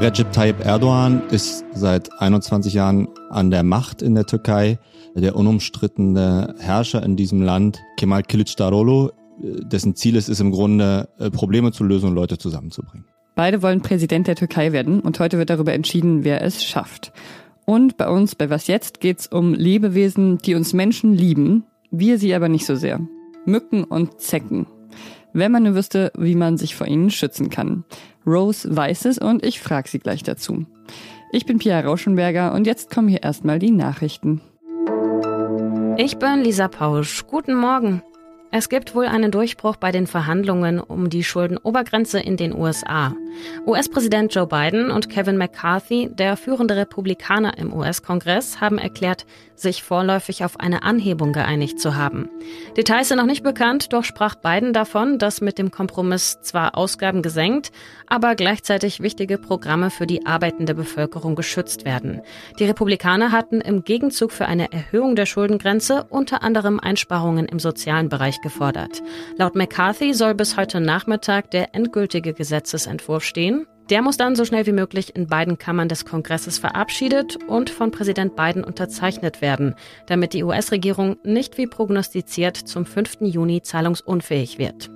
Recep Tayyip Erdogan ist seit 21 Jahren an der Macht in der Türkei. Der unumstrittene Herrscher in diesem Land, Kemal Kılıçdaroğlu, dessen Ziel es ist im Grunde, äh, Probleme zu lösen und Leute zusammenzubringen. Beide wollen Präsident der Türkei werden und heute wird darüber entschieden, wer es schafft. Und bei uns, bei Was Jetzt, geht's um Lebewesen, die uns Menschen lieben, wir sie aber nicht so sehr. Mücken und Zecken. Wenn man nur wüsste, wie man sich vor ihnen schützen kann. Rose weiß es und ich frage sie gleich dazu. Ich bin Pia Rauschenberger und jetzt kommen hier erstmal die Nachrichten. Ich bin Lisa Pausch. Guten Morgen. Es gibt wohl einen Durchbruch bei den Verhandlungen um die Schuldenobergrenze in den USA. US-Präsident Joe Biden und Kevin McCarthy, der führende Republikaner im US-Kongress, haben erklärt, sich vorläufig auf eine Anhebung geeinigt zu haben. Details sind noch nicht bekannt, doch sprach Biden davon, dass mit dem Kompromiss zwar Ausgaben gesenkt, aber gleichzeitig wichtige Programme für die arbeitende Bevölkerung geschützt werden. Die Republikaner hatten im Gegenzug für eine Erhöhung der Schuldengrenze unter anderem Einsparungen im sozialen Bereich gefordert. Laut McCarthy soll bis heute Nachmittag der endgültige Gesetzesentwurf stehen. Der muss dann so schnell wie möglich in beiden Kammern des Kongresses verabschiedet und von Präsident Biden unterzeichnet werden, damit die US-Regierung nicht wie prognostiziert zum 5. Juni zahlungsunfähig wird.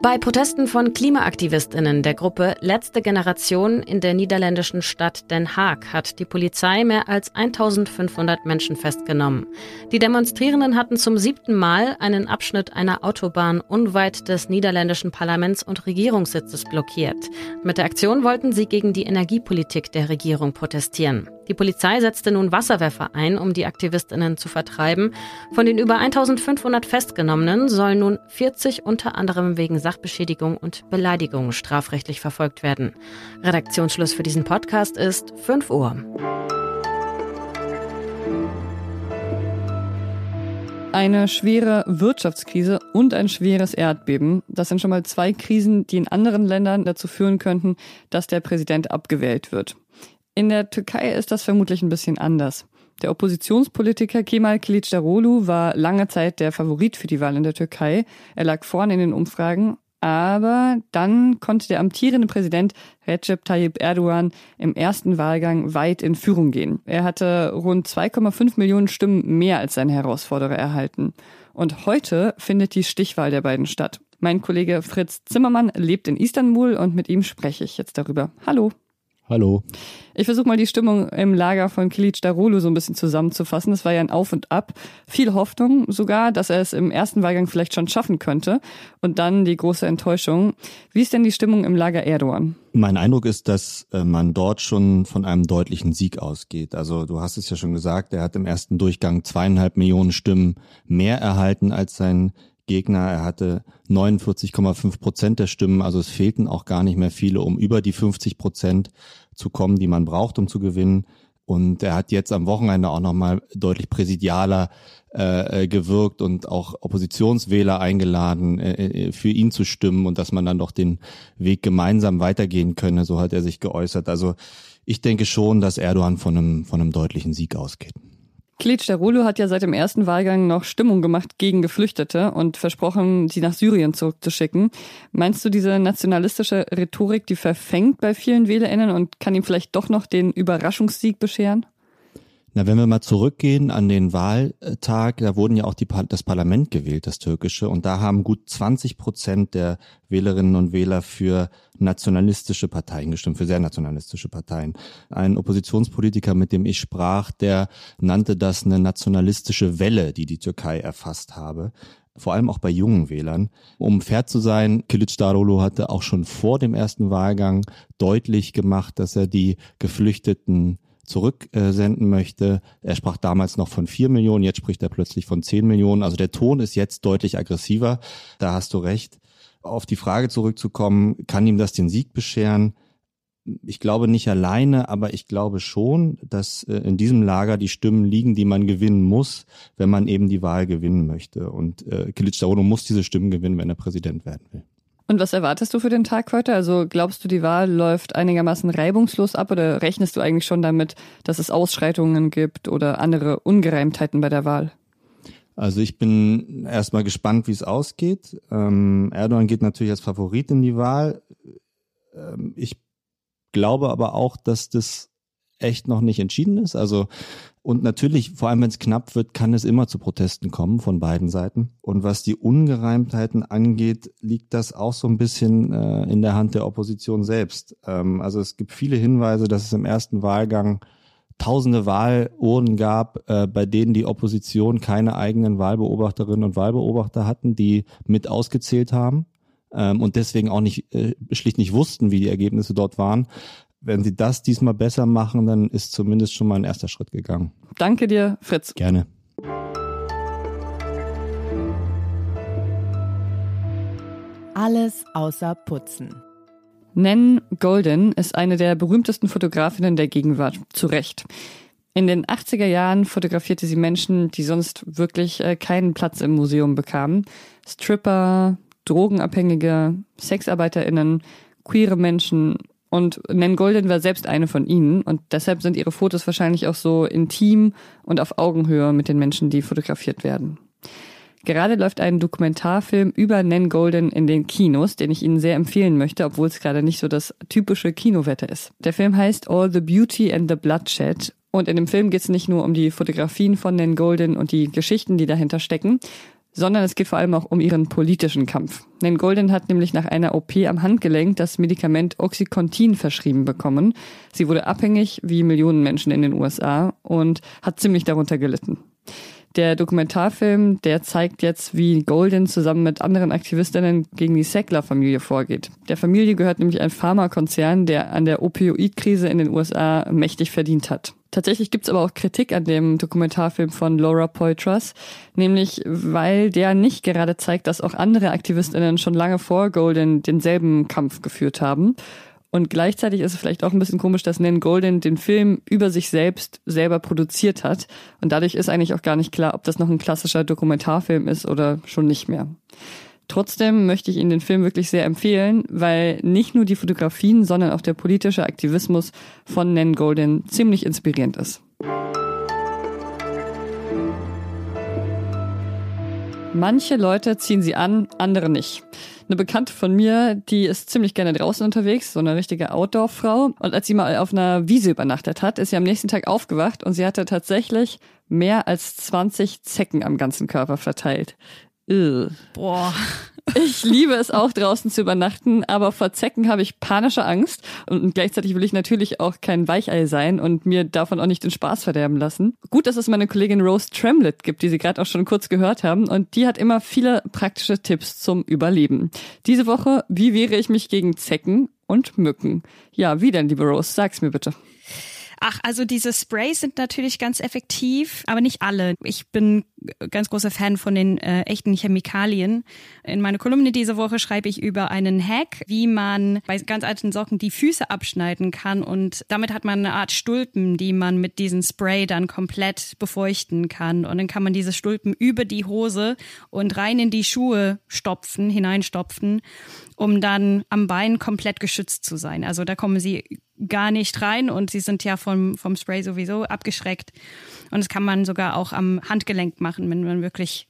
Bei Protesten von Klimaaktivistinnen der Gruppe Letzte Generation in der niederländischen Stadt Den Haag hat die Polizei mehr als 1500 Menschen festgenommen. Die Demonstrierenden hatten zum siebten Mal einen Abschnitt einer Autobahn unweit des niederländischen Parlaments und Regierungssitzes blockiert. Mit der Aktion wollten sie gegen die Energiepolitik der Regierung protestieren. Die Polizei setzte nun Wasserwerfer ein, um die Aktivistinnen zu vertreiben. Von den über 1500 Festgenommenen sollen nun 40 unter anderem wegen Sachbeschädigung und Beleidigung strafrechtlich verfolgt werden. Redaktionsschluss für diesen Podcast ist 5 Uhr. Eine schwere Wirtschaftskrise und ein schweres Erdbeben. Das sind schon mal zwei Krisen, die in anderen Ländern dazu führen könnten, dass der Präsident abgewählt wird. In der Türkei ist das vermutlich ein bisschen anders. Der Oppositionspolitiker Kemal Kılıçdaroğlu war lange Zeit der Favorit für die Wahl in der Türkei. Er lag vorne in den Umfragen, aber dann konnte der amtierende Präsident Recep Tayyip Erdogan im ersten Wahlgang weit in Führung gehen. Er hatte rund 2,5 Millionen Stimmen mehr als sein Herausforderer erhalten. Und heute findet die Stichwahl der beiden statt. Mein Kollege Fritz Zimmermann lebt in Istanbul und mit ihm spreche ich jetzt darüber. Hallo. Hallo. Ich versuche mal die Stimmung im Lager von Kilic Darulu so ein bisschen zusammenzufassen. Das war ja ein Auf und Ab. Viel Hoffnung sogar, dass er es im ersten Wahlgang vielleicht schon schaffen könnte. Und dann die große Enttäuschung. Wie ist denn die Stimmung im Lager Erdogan? Mein Eindruck ist, dass äh, man dort schon von einem deutlichen Sieg ausgeht. Also du hast es ja schon gesagt, er hat im ersten Durchgang zweieinhalb Millionen Stimmen mehr erhalten als sein Gegner. Er hatte 49,5 Prozent der Stimmen, also es fehlten auch gar nicht mehr viele, um über die 50 Prozent zu kommen, die man braucht, um zu gewinnen. Und er hat jetzt am Wochenende auch nochmal deutlich präsidialer äh, äh, gewirkt und auch Oppositionswähler eingeladen, äh, äh, für ihn zu stimmen und dass man dann doch den Weg gemeinsam weitergehen könne. So hat er sich geäußert. Also ich denke schon, dass Erdogan von einem, von einem deutlichen Sieg ausgeht. Klitsch der Rolo hat ja seit dem ersten Wahlgang noch Stimmung gemacht gegen Geflüchtete und versprochen, sie nach Syrien zurückzuschicken. Meinst du, diese nationalistische Rhetorik, die verfängt bei vielen WählerInnen und kann ihm vielleicht doch noch den Überraschungssieg bescheren? Na, wenn wir mal zurückgehen an den Wahltag, da wurden ja auch die, das Parlament gewählt, das türkische, und da haben gut 20 Prozent der Wählerinnen und Wähler für nationalistische Parteien gestimmt, für sehr nationalistische Parteien. Ein Oppositionspolitiker, mit dem ich sprach, der nannte das eine nationalistische Welle, die die Türkei erfasst habe vor allem auch bei jungen Wählern. Um fair zu sein, Kilic Darolo hatte auch schon vor dem ersten Wahlgang deutlich gemacht, dass er die Geflüchteten zurücksenden möchte. Er sprach damals noch von vier Millionen, jetzt spricht er plötzlich von zehn Millionen. Also der Ton ist jetzt deutlich aggressiver. Da hast du recht. Auf die Frage zurückzukommen, kann ihm das den Sieg bescheren? Ich glaube nicht alleine, aber ich glaube schon, dass äh, in diesem Lager die Stimmen liegen, die man gewinnen muss, wenn man eben die Wahl gewinnen möchte. Und äh, Kilic Daono muss diese Stimmen gewinnen, wenn er Präsident werden will. Und was erwartest du für den Tag heute? Also glaubst du, die Wahl läuft einigermaßen reibungslos ab oder rechnest du eigentlich schon damit, dass es Ausschreitungen gibt oder andere Ungereimtheiten bei der Wahl? Also ich bin erstmal gespannt, wie es ausgeht. Ähm, Erdogan geht natürlich als Favorit in die Wahl. Ähm, ich glaube aber auch, dass das echt noch nicht entschieden ist. Also und natürlich, vor allem wenn es knapp wird, kann es immer zu Protesten kommen von beiden Seiten. Und was die Ungereimtheiten angeht, liegt das auch so ein bisschen äh, in der Hand der Opposition selbst. Ähm, also es gibt viele Hinweise, dass es im ersten Wahlgang tausende Wahlurnen gab, äh, bei denen die Opposition keine eigenen Wahlbeobachterinnen und Wahlbeobachter hatten, die mit ausgezählt haben ähm, und deswegen auch nicht äh, schlicht nicht wussten, wie die Ergebnisse dort waren. Wenn sie das diesmal besser machen, dann ist zumindest schon mal ein erster Schritt gegangen. Danke dir, Fritz. Gerne. Alles außer Putzen. Nan Golden ist eine der berühmtesten Fotografinnen der Gegenwart, zu Recht. In den 80er Jahren fotografierte sie Menschen, die sonst wirklich äh, keinen Platz im Museum bekamen. Stripper, Drogenabhängige, SexarbeiterInnen, queere Menschen und Golden war selbst eine von ihnen und deshalb sind ihre Fotos wahrscheinlich auch so intim und auf Augenhöhe mit den Menschen, die fotografiert werden. Gerade läuft ein Dokumentarfilm über Nan Golden in den Kinos, den ich Ihnen sehr empfehlen möchte, obwohl es gerade nicht so das typische Kinowetter ist. Der Film heißt All the Beauty and the Bloodshed und in dem Film geht es nicht nur um die Fotografien von Nan Golden und die Geschichten, die dahinter stecken, sondern es geht vor allem auch um ihren politischen Kampf. Nan Golden hat nämlich nach einer OP am Handgelenk das Medikament Oxycontin verschrieben bekommen. Sie wurde abhängig, wie Millionen Menschen in den USA, und hat ziemlich darunter gelitten. Der Dokumentarfilm, der zeigt jetzt, wie Golden zusammen mit anderen Aktivistinnen gegen die Sackler-Familie vorgeht. Der Familie gehört nämlich ein Pharmakonzern, der an der Opioidkrise in den USA mächtig verdient hat. Tatsächlich gibt's aber auch Kritik an dem Dokumentarfilm von Laura Poitras, nämlich weil der nicht gerade zeigt, dass auch andere Aktivistinnen schon lange vor Golden denselben Kampf geführt haben und gleichzeitig ist es vielleicht auch ein bisschen komisch, dass Nan Golden den Film über sich selbst selber produziert hat. Und dadurch ist eigentlich auch gar nicht klar, ob das noch ein klassischer Dokumentarfilm ist oder schon nicht mehr. Trotzdem möchte ich Ihnen den Film wirklich sehr empfehlen, weil nicht nur die Fotografien, sondern auch der politische Aktivismus von Nan Golden ziemlich inspirierend ist. Manche Leute ziehen sie an, andere nicht. Eine Bekannte von mir, die ist ziemlich gerne draußen unterwegs, so eine richtige Outdoor-Frau. Und als sie mal auf einer Wiese übernachtet hat, ist sie am nächsten Tag aufgewacht und sie hatte tatsächlich mehr als 20 Zecken am ganzen Körper verteilt. Boah. Ich liebe es auch draußen zu übernachten, aber vor Zecken habe ich panische Angst und gleichzeitig will ich natürlich auch kein Weichei sein und mir davon auch nicht den Spaß verderben lassen. Gut, dass es meine Kollegin Rose Tremlett gibt, die Sie gerade auch schon kurz gehört haben und die hat immer viele praktische Tipps zum Überleben. Diese Woche, wie wehre ich mich gegen Zecken und Mücken? Ja, wie denn, liebe Rose? Sag's mir bitte. Ach, also diese Sprays sind natürlich ganz effektiv, aber nicht alle. Ich bin ganz großer Fan von den äh, echten Chemikalien. In meiner Kolumne diese Woche schreibe ich über einen Hack, wie man bei ganz alten Socken die Füße abschneiden kann und damit hat man eine Art Stulpen, die man mit diesem Spray dann komplett befeuchten kann und dann kann man diese Stulpen über die Hose und rein in die Schuhe stopfen, hineinstopfen, um dann am Bein komplett geschützt zu sein. Also da kommen sie gar nicht rein und sie sind ja vom, vom Spray sowieso abgeschreckt. Und das kann man sogar auch am Handgelenk machen, wenn man wirklich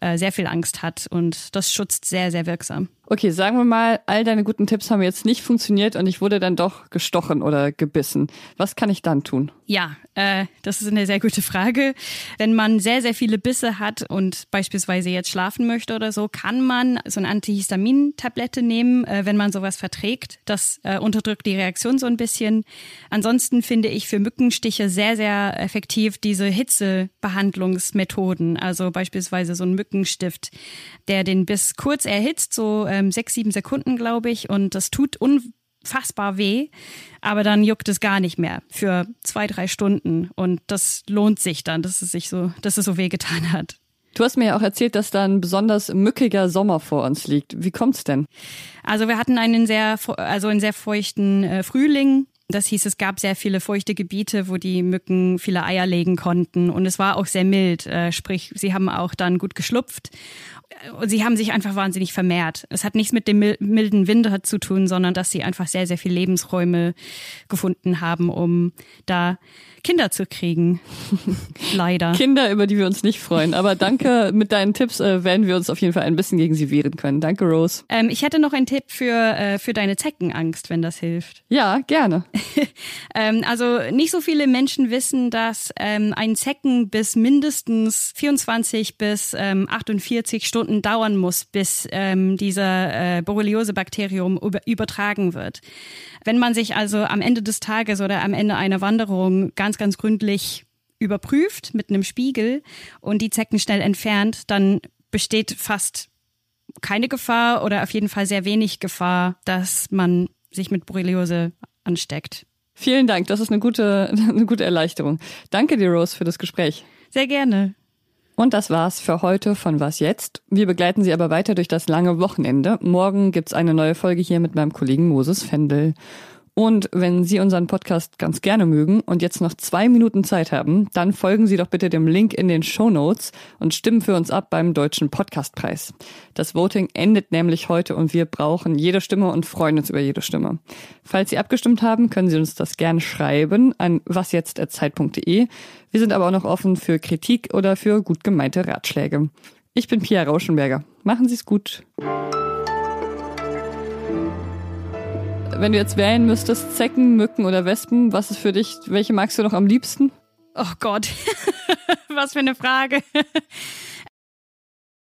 äh, sehr viel Angst hat. Und das schützt sehr, sehr wirksam. Okay, sagen wir mal, all deine guten Tipps haben jetzt nicht funktioniert und ich wurde dann doch gestochen oder gebissen. Was kann ich dann tun? Ja, äh, das ist eine sehr gute Frage. Wenn man sehr, sehr viele Bisse hat und beispielsweise jetzt schlafen möchte oder so, kann man so eine Antihistamin-Tablette nehmen, äh, wenn man sowas verträgt. Das äh, unterdrückt die Reaktion so ein bisschen. Ansonsten finde ich für Mückenstiche sehr, sehr effektiv diese Hitzebehandlungsmethoden. Also beispielsweise so ein Mückenstift, der den Biss kurz erhitzt, so äh, ähm, sechs, sieben Sekunden, glaube ich. Und das tut unfassbar weh. Aber dann juckt es gar nicht mehr für zwei, drei Stunden. Und das lohnt sich dann, dass es sich so, dass es so weh getan hat. Du hast mir ja auch erzählt, dass da ein besonders mückiger Sommer vor uns liegt. Wie kommt's denn? Also wir hatten einen sehr, also einen sehr feuchten äh, Frühling Das hieß, es gab sehr viele feuchte Gebiete, wo die Mücken viele Eier legen konnten. Und es war auch sehr mild, äh, sprich, sie haben auch dann gut geschlupft. Und sie haben sich einfach wahnsinnig vermehrt. Es hat nichts mit dem milden Winter zu tun, sondern dass sie einfach sehr, sehr viele Lebensräume gefunden haben, um da Kinder zu kriegen. Leider. Kinder, über die wir uns nicht freuen. Aber danke, mit deinen Tipps äh, werden wir uns auf jeden Fall ein bisschen gegen sie wehren können. Danke, Rose. Ähm, ich hätte noch einen Tipp für, äh, für deine Zeckenangst, wenn das hilft. Ja, gerne. ähm, also nicht so viele Menschen wissen, dass ähm, ein Zecken bis mindestens 24 bis ähm, 48 Stunden dauern muss, bis ähm, dieser äh, Borreliose-Bakterium übertragen wird. Wenn man sich also am Ende des Tages oder am Ende einer Wanderung ganz, ganz gründlich überprüft mit einem Spiegel und die Zecken schnell entfernt, dann besteht fast keine Gefahr oder auf jeden Fall sehr wenig Gefahr, dass man sich mit Borreliose ansteckt. Vielen Dank, das ist eine gute, eine gute Erleichterung. Danke dir, Rose, für das Gespräch. Sehr gerne. Und das war's für heute von Was jetzt? Wir begleiten Sie aber weiter durch das lange Wochenende. Morgen gibt's eine neue Folge hier mit meinem Kollegen Moses Fendel. Und wenn Sie unseren Podcast ganz gerne mögen und jetzt noch zwei Minuten Zeit haben, dann folgen Sie doch bitte dem Link in den Show Notes und stimmen für uns ab beim Deutschen Podcastpreis. Das Voting endet nämlich heute und wir brauchen jede Stimme und freuen uns über jede Stimme. Falls Sie abgestimmt haben, können Sie uns das gerne schreiben an wasjetzt.zeit.de. Wir sind aber auch noch offen für Kritik oder für gut gemeinte Ratschläge. Ich bin Pia Rauschenberger. Machen Sie es gut. Wenn du jetzt wählen müsstest, Zecken, Mücken oder Wespen, was ist für dich, welche magst du noch am liebsten? Oh Gott, was für eine Frage.